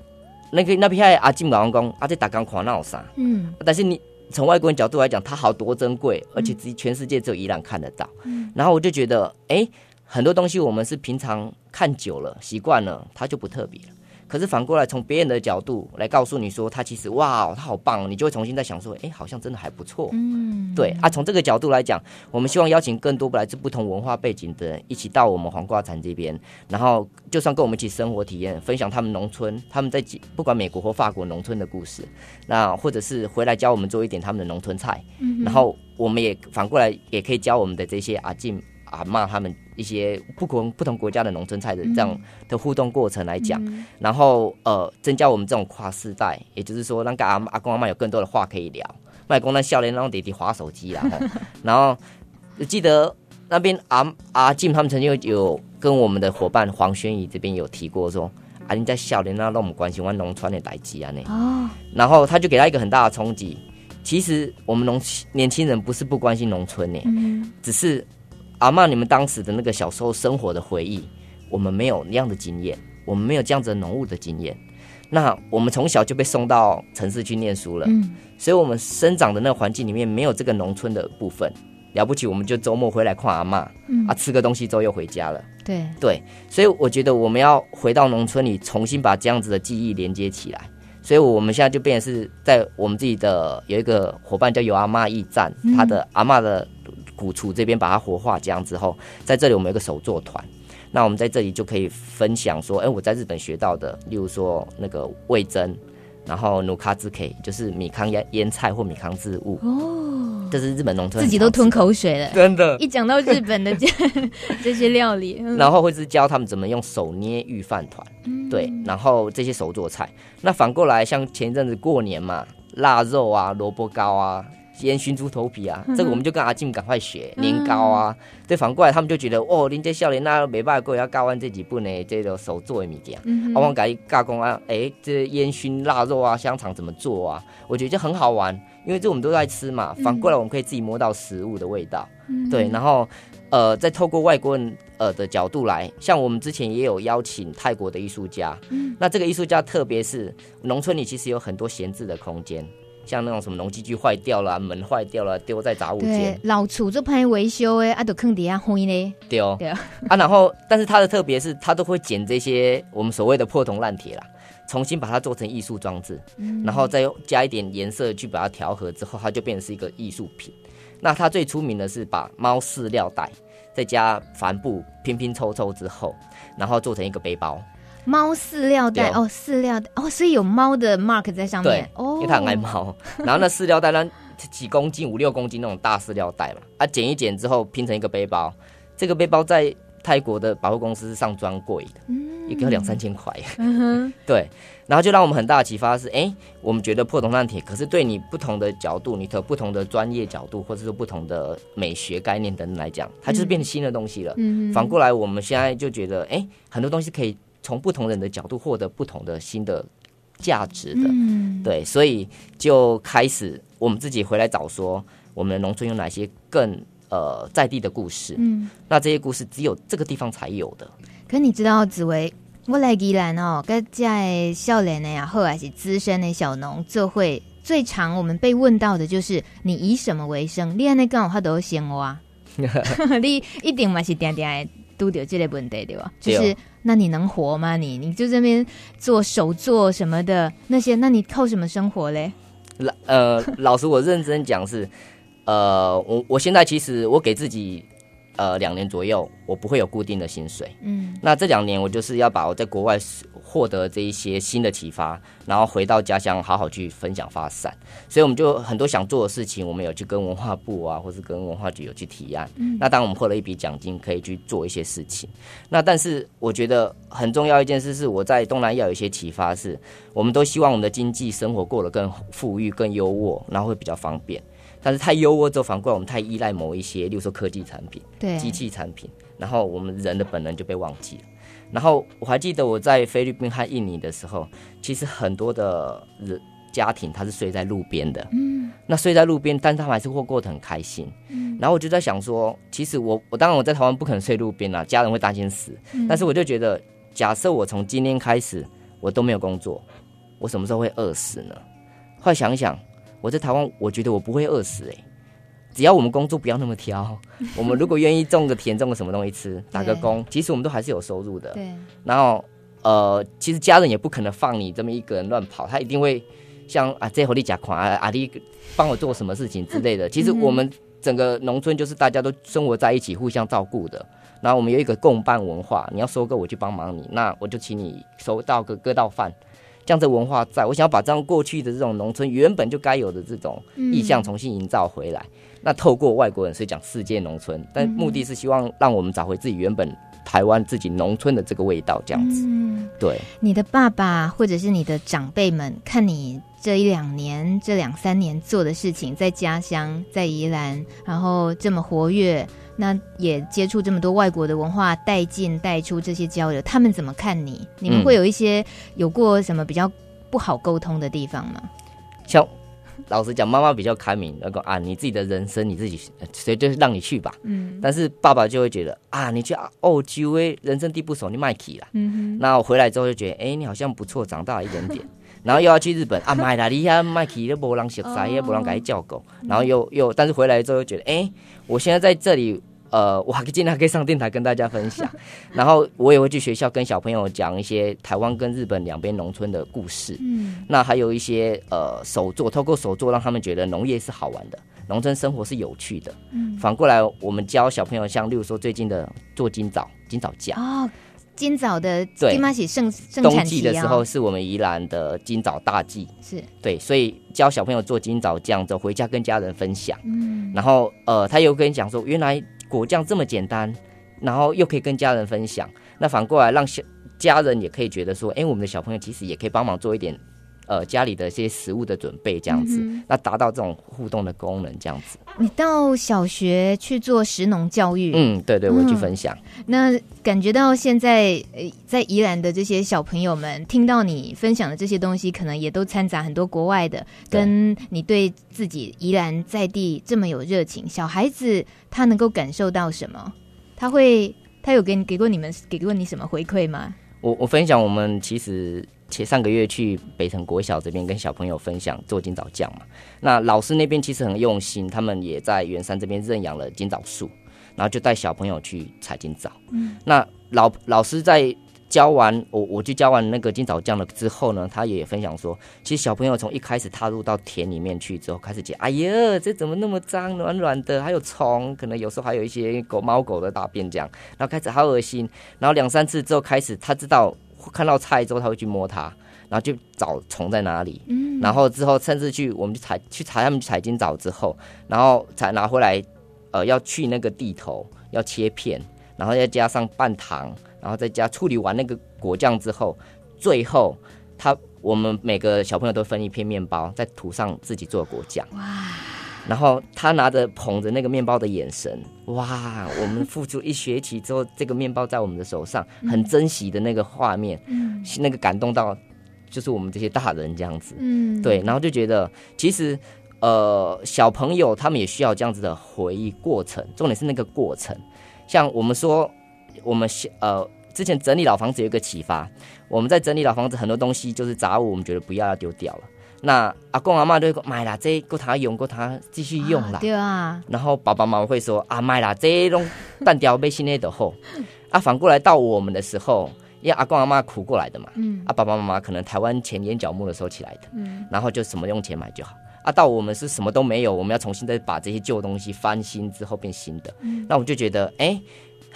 S5: 那个那片阿金老公阿在打钢矿闹啥？嗯，但是你从外国人角度来讲，它好多珍贵，而且只全世界只有宜兰看得到。嗯、然后我就觉得，哎、欸。很多东西我们是平常看久了习惯了，它就不特别了。可是反过来，从别人的角度来告诉你说，他其实哇，他好棒，你就会重新再想说，哎，好像真的还不错。嗯，对啊，从这个角度来讲，我们希望邀请更多来自不同文化背景的人一起到我们黄瓜产这边，然后就算跟我们一起生活体验，分享他们农村，他们在不管美国或法国农村的故事，那或者是回来教我们做一点他们的农村菜，嗯，然后我们也反过来也可以教我们的这些阿进阿妈他们一些不同不同国家的农村菜的这样的互动过程来讲，嗯、然后呃，增加我们这种跨世代，也就是说，让阿阿公阿妈有更多的话可以聊。外公那笑脸让弟弟划手机啦，(laughs) 然后记得那边阿阿静他们曾经有有跟我们的伙伴黄轩怡这边有提过说，啊，你在笑脸那让我们关心我农村的代际啊呢。哦，然后他就给他一个很大的冲击。其实我们农年轻人不是不关心农村呢，嗯、只是。阿妈，你们当时的那个小时候生活的回忆，我们没有那样的经验，我们没有这样子的农务的经验。那我们从小就被送到城市去念书了，嗯，所以我们生长的那个环境里面没有这个农村的部分。了不起，我们就周末回来看阿妈，嗯，啊，吃个东西之后又回家了。对对，所以我觉得我们要回到农村里，重新把这样子的记忆连接起来。所以我们现在就变成是在我们自己的有一个伙伴叫有阿妈驿站，他的阿妈的。古厝这边把它活化，这样之后，在这里我们有个手作团，那我们在这里就可以分享说，哎、欸，我在日本学到的，例如说那个味噌，然后努卡兹 K 就是米糠腌腌菜或米糠渍物哦，这是日本农村自
S4: 己都吞口水了，
S5: 真的。
S4: 一讲到日本的这 (laughs) 这些料理，
S5: 然后会是教他们怎么用手捏御饭团，嗯、对，然后这些手做菜。那反过来，像前一阵子过年嘛，腊肉啊，萝卜糕啊。烟熏猪头皮啊，这个我们就跟阿静赶快学年糕啊。对，反过来他们就觉得哦，您这少年那没办法过要教完这几本呢，这个手做的物件。我们改加工啊，哎，这烟熏腊肉啊，香肠怎么做啊？我觉得就很好玩，因为这我们都在吃嘛。反过来我们可以自己摸到食物的味道，对。然后呃，再透过外国人呃的角度来，像我们之前也有邀请泰国的艺术家，那这个艺术家特别是农村里其实有很多闲置的空间。像那种什么农机具坏掉了、门坏掉了，丢在杂物间。
S4: 老厝做歹维修诶，啊，都坑底下灰呢。
S5: 对哦，对啊。然后，但是它的特别是，它都会捡这些我们所谓的破铜烂铁啦，重新把它做成艺术装置，嗯、然后再加一点颜色去把它调和之后，它就变成是一个艺术品。那它最出名的是把猫饲料袋再加帆布拼拼凑凑之后，然后做成一个背包。
S4: 猫饲料袋哦，饲料袋哦，所以有猫的 mark 在上面。
S5: 哦，因为它很爱猫。然后那饲料袋呢，几公斤、五六公斤那种大饲料袋嘛，啊，剪一剪之后拼成一个背包。这个背包在泰国的百货公司是上专柜的，一个要两三千块。嗯哼，(laughs) 对。然后就让我们很大的启发是，哎，我们觉得破铜烂铁，可是对你不同的角度，你的不同的专业角度，或者是不同的美学概念等等来讲，它就是变成新的东西了。嗯，反过来，我们现在就觉得，哎，很多东西可以。从不同人的角度获得不同的新的价值的，嗯、对，所以就开始我们自己回来找说，我们的农村有哪些更呃在地的故事。嗯，那这些故事只有这个地方才有的。
S4: 可你知道紫薇，我来宜兰哦，跟在少年的呀，后来是资深的小农，这会最常我们被问到的就是你以什么为生？你安尼讲话都闲话，(laughs) 你一定嘛是点点都有这类问题对吧？就是。那你能活吗？你你就这边做手做什么的那些，那你靠什么生活嘞？
S5: 老呃，老师我认真讲是，呃，我我现在其实我给自己。呃，两年左右，我不会有固定的薪水。嗯，那这两年我就是要把我在国外获得这一些新的启发，然后回到家乡好好去分享发散。所以我们就很多想做的事情，我们有去跟文化部啊，或是跟文化局有去提案。嗯，那当我们获了一笔奖金，可以去做一些事情。那但是我觉得很重要一件事是，我在东南亚有一些启发是，我们都希望我们的经济生活过得更富裕、更优渥，然后会比较方便。但是太优渥之后，反过来我们太依赖某一些，例如说科技产品、对机器产品，然后我们人的本能就被忘记了。然后我还记得我在菲律宾和印尼的时候，其实很多的人家庭他是睡在路边的，嗯，那睡在路边，但是他们还是会过得很开心。嗯，然后我就在想说，其实我我当然我在台湾不可能睡路边啦，家人会担心死。嗯，但是我就觉得，假设我从今天开始我都没有工作，我什么时候会饿死呢？后来想一想。我在台湾，我觉得我不会饿死哎、欸，只要我们工作不要那么挑，我们如果愿意种个田，种个什么东西吃，打个工，其实我们都还是有收入的。
S4: 对。
S5: 然后，呃，其实家人也不可能放你这么一个人乱跑，他一定会像啊，这和你假款啊，阿弟帮我做什么事情之类的。其实我们整个农村就是大家都生活在一起，互相照顾的。然后我们有一个共办文化，你要收割我去帮忙你，那我就请你收到个割稻饭。这样子文化在，在我想要把这样过去的这种农村原本就该有的这种意象重新营造回来。嗯、那透过外国人是讲世界农村，但目的是希望让我们找回自己原本台湾自己农村的这个味道。这样子，嗯，对。
S4: 你的爸爸或者是你的长辈们看你这一两年、这两三年做的事情，在家乡在宜兰，然后这么活跃。那也接触这么多外国的文化，带进带出这些交流，他们怎么看你？你们会有一些有过什么比较不好沟通的地方吗？
S5: 像老实讲，妈妈比较开明，那个啊，你自己的人生你自己，所以就是让你去吧。嗯。但是爸爸就会觉得啊，你去澳洲，人生地不熟，你卖起了。嗯哼。那我回来之后就觉得，哎、欸，你好像不错，长大了一点点。然后又要去日本啊，(laughs) 买了你呀，卖起都没人熟悉，也没人给你照顾。然后又又，但是回来之后又觉得，哎、欸，我现在在这里。呃，我还经常可以上电台跟大家分享，(laughs) 然后我也会去学校跟小朋友讲一些台湾跟日本两边农村的故事。嗯，那还有一些呃手作，透过手作让他们觉得农业是好玩的，农村生活是有趣的。嗯，反过来我们教小朋友，像例如说最近的做今早今早酱
S4: 哦，今早的对，盛盛
S5: 冬季的时候是我们宜兰的今早大季，
S4: 是。
S5: 对，所以教小朋友做今早酱之后回家跟家人分享。嗯，然后呃，他又跟你讲说原来。果酱这么简单，然后又可以跟家人分享，那反过来让小家人也可以觉得说，哎，我们的小朋友其实也可以帮忙做一点，呃，家里的一些食物的准备，这样子，嗯、那达到这种互动的功能，这样子。
S4: 你到小学去做食农教育，
S5: 嗯，对对，我去分享。
S4: 嗯、那感觉到现在在宜兰的这些小朋友们，听到你分享的这些东西，可能也都掺杂很多国外的，跟你对自己宜兰在地这么有热情。小孩子他能够感受到什么？他会，他有给你给过你们给过你什么回馈吗？
S5: 我我分享，我们其实。且上个月去北城国小这边跟小朋友分享做金枣酱嘛，那老师那边其实很用心，他们也在圆山这边认养了金枣树，然后就带小朋友去采金枣。嗯，那老老师在教完我，我去教完那个金枣酱了之后呢，他也分享说，其实小朋友从一开始踏入到田里面去之后，开始讲，哎呀，这怎么那么脏，软软的，还有虫，可能有时候还有一些狗猫狗的大便这样，然后开始好恶心，然后两三次之后开始他知道。看到菜之后，他会去摸它，然后就找虫在哪里。嗯，然后之后甚至去我们去采去采他们去采金藻之后，然后才拿回来，呃，要去那个地头，要切片，然后再加上半糖，然后再加处理完那个果酱之后，最后他我们每个小朋友都分一片面包，再涂上自己做的果酱。哇！然后他拿着捧着那个面包的眼神，哇！(laughs) 我们付出一学期之后，这个面包在我们的手上，很珍惜的那个画面，嗯，那个感动到，就是我们这些大人这样子，嗯，对，然后就觉得其实，呃，小朋友他们也需要这样子的回忆过程，重点是那个过程。像我们说，我们呃之前整理老房子有一个启发，我们在整理老房子，很多东西就是杂物，我们觉得不要要丢掉了。那阿公阿妈都买啦，这够他用，够他继续用啦。对啊。然后爸爸妈妈会说啊，买啦，这种单调被新的的后。(laughs) 啊，反过来到我们的时候，因为阿公阿妈苦过来的嘛。嗯。啊，爸爸妈妈可能台湾前眼角膜的时候起来的。嗯。然后就什么用钱买就好。啊，到我们是什么都没有，我们要重新再把这些旧东西翻新之后变新的。嗯。那我就觉得，哎、欸。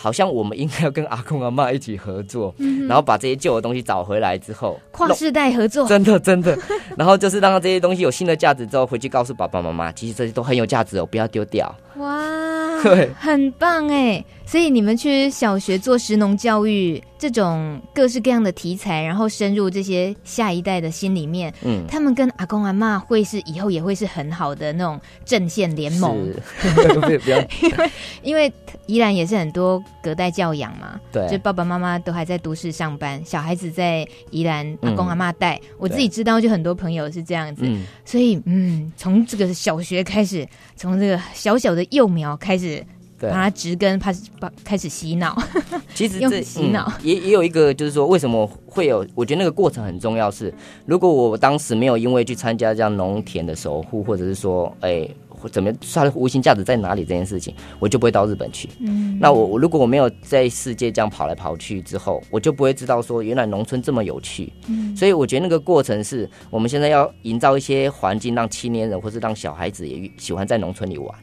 S5: 好像我们应该要跟阿公阿妈一起合作，嗯，然后把这些旧的东西找回来之后，
S4: 跨世代合作，
S5: 真的真的。(laughs) 然后就是让这些东西有新的价值之后，回去告诉爸爸妈妈，其实这些都很有价值哦，不要丢掉。
S4: 哇，对，很棒哎。所以你们去小学做食农教育，这种各式各样的题材，然后深入这些下一代的心里面，嗯，他们跟阿公阿妈会是以后也会是很好的那种阵线联盟。(laughs) 因为因为宜兰也是很多隔代教养嘛，对，就爸爸妈妈都还在都市上班，小孩子在宜兰阿公阿妈带。我自己知道，就很多朋友是这样子，所以嗯，从这个小学开始，从这个小小的幼苗开始。把它植根，开始把开始洗脑。(laughs)
S5: 其实这
S4: 洗脑、嗯、
S5: 也也有一个，就是说为什么会有？我觉得那个过程很重要是。是如果我当时没有因为去参加这样农田的守护，或者是说，哎，怎么它的无形价值在哪里这件事情，我就不会到日本去。嗯，那我如果我没有在世界这样跑来跑去之后，我就不会知道说原来农村这么有趣。嗯，所以我觉得那个过程是我们现在要营造一些环境，让青年人或是让小孩子也喜欢在农村里玩。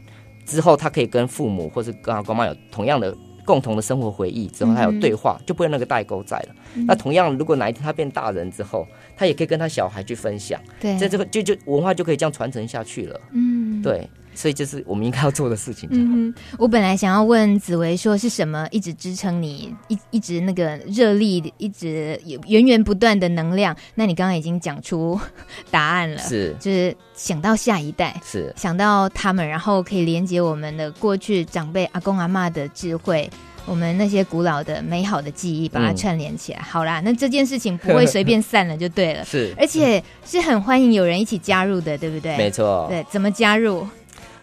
S5: 之后，他可以跟父母或是跟他公妈有同样的共同的生活回忆，之后他有对话，就不会那个代沟在了。嗯、那同样，如果哪一天他变大人之后，他也可以跟他小孩去分享，对，在这个就就文化就可以这样传承下去了。嗯，对。所以就是我们应该要做的事情。
S4: 嗯，我本来想要问紫薇说是什么一直支撑你一一直那个热力，一直源源不断的能量。那你刚刚已经讲出答案了，
S5: 是
S4: 就是想到下一代，
S5: 是
S4: 想到他们，然后可以连接我们的过去长辈阿公阿妈的智慧，我们那些古老的美好的记忆，把它串联起来。嗯、好啦，那这件事情不会随便散了就对了。(laughs)
S5: 是，
S4: 而且是很欢迎有人一起加入的，对不对？
S5: 没错。
S4: 对，怎么加入？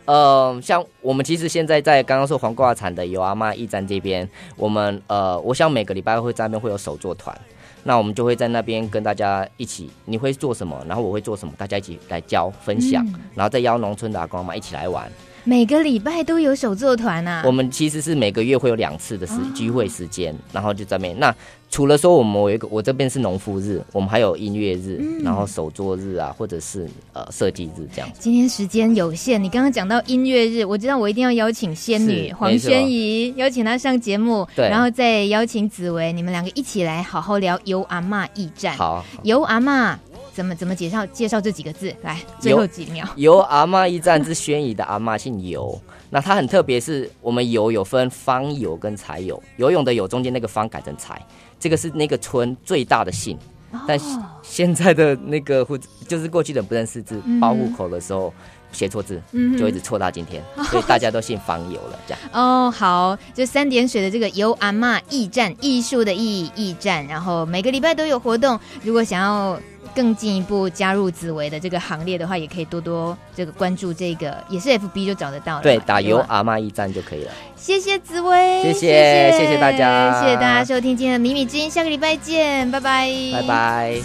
S5: 呃，像我们其实现在在刚刚说黄瓜产的有阿妈驿站这边，我们呃，我想每个礼拜会在那边会有手作团，那我们就会在那边跟大家一起，你会做什么，然后我会做什么，大家一起来教分享，嗯、然后再邀农村的阿公阿妈一起来玩。
S4: 每个礼拜都有手作团啊！
S5: 我们其实是每个月会有两次的时聚会时间，然后就在那边。那除了说我们有一个，我这边是农夫日，我们还有音乐日，嗯、然后手作日啊，或者是呃设计日这样。
S4: 今天时间有限，你刚刚讲到音乐日，我知道我一定要邀请仙女黄宣仪，邀请她上节目，
S5: 对，
S4: 然后再邀请紫薇，你们两个一起来好好聊由阿妈驿站。
S5: 好，
S4: 由阿妈。怎么怎么介绍介绍这几个字？来，最后几秒。
S5: 由阿妈驿站之宣仪的阿妈姓游，那她很特别，是我们游有分方游跟才游，游泳的游中间那个方改成才，这个是那个村最大的姓。哦、但现在的那个户就是过去的不认识字，报户口的时候写错字，嗯、就一直错到今天，嗯、所以大家都姓方游了。这样 (laughs)
S4: 哦，好，就三点水的这个由阿妈驿站，艺术的艺驿站，然后每个礼拜都有活动，如果想要。更进一步加入紫薇的这个行列的话，也可以多多这个关注这个，也是 FB 就找得到了。
S5: 对，打油阿妈驿站就可以了。
S4: 谢谢紫薇，
S5: 谢谢谢谢，谢谢大家，
S4: 谢谢大家收听今天的米米之音，下个礼拜见，拜拜，
S5: 拜拜。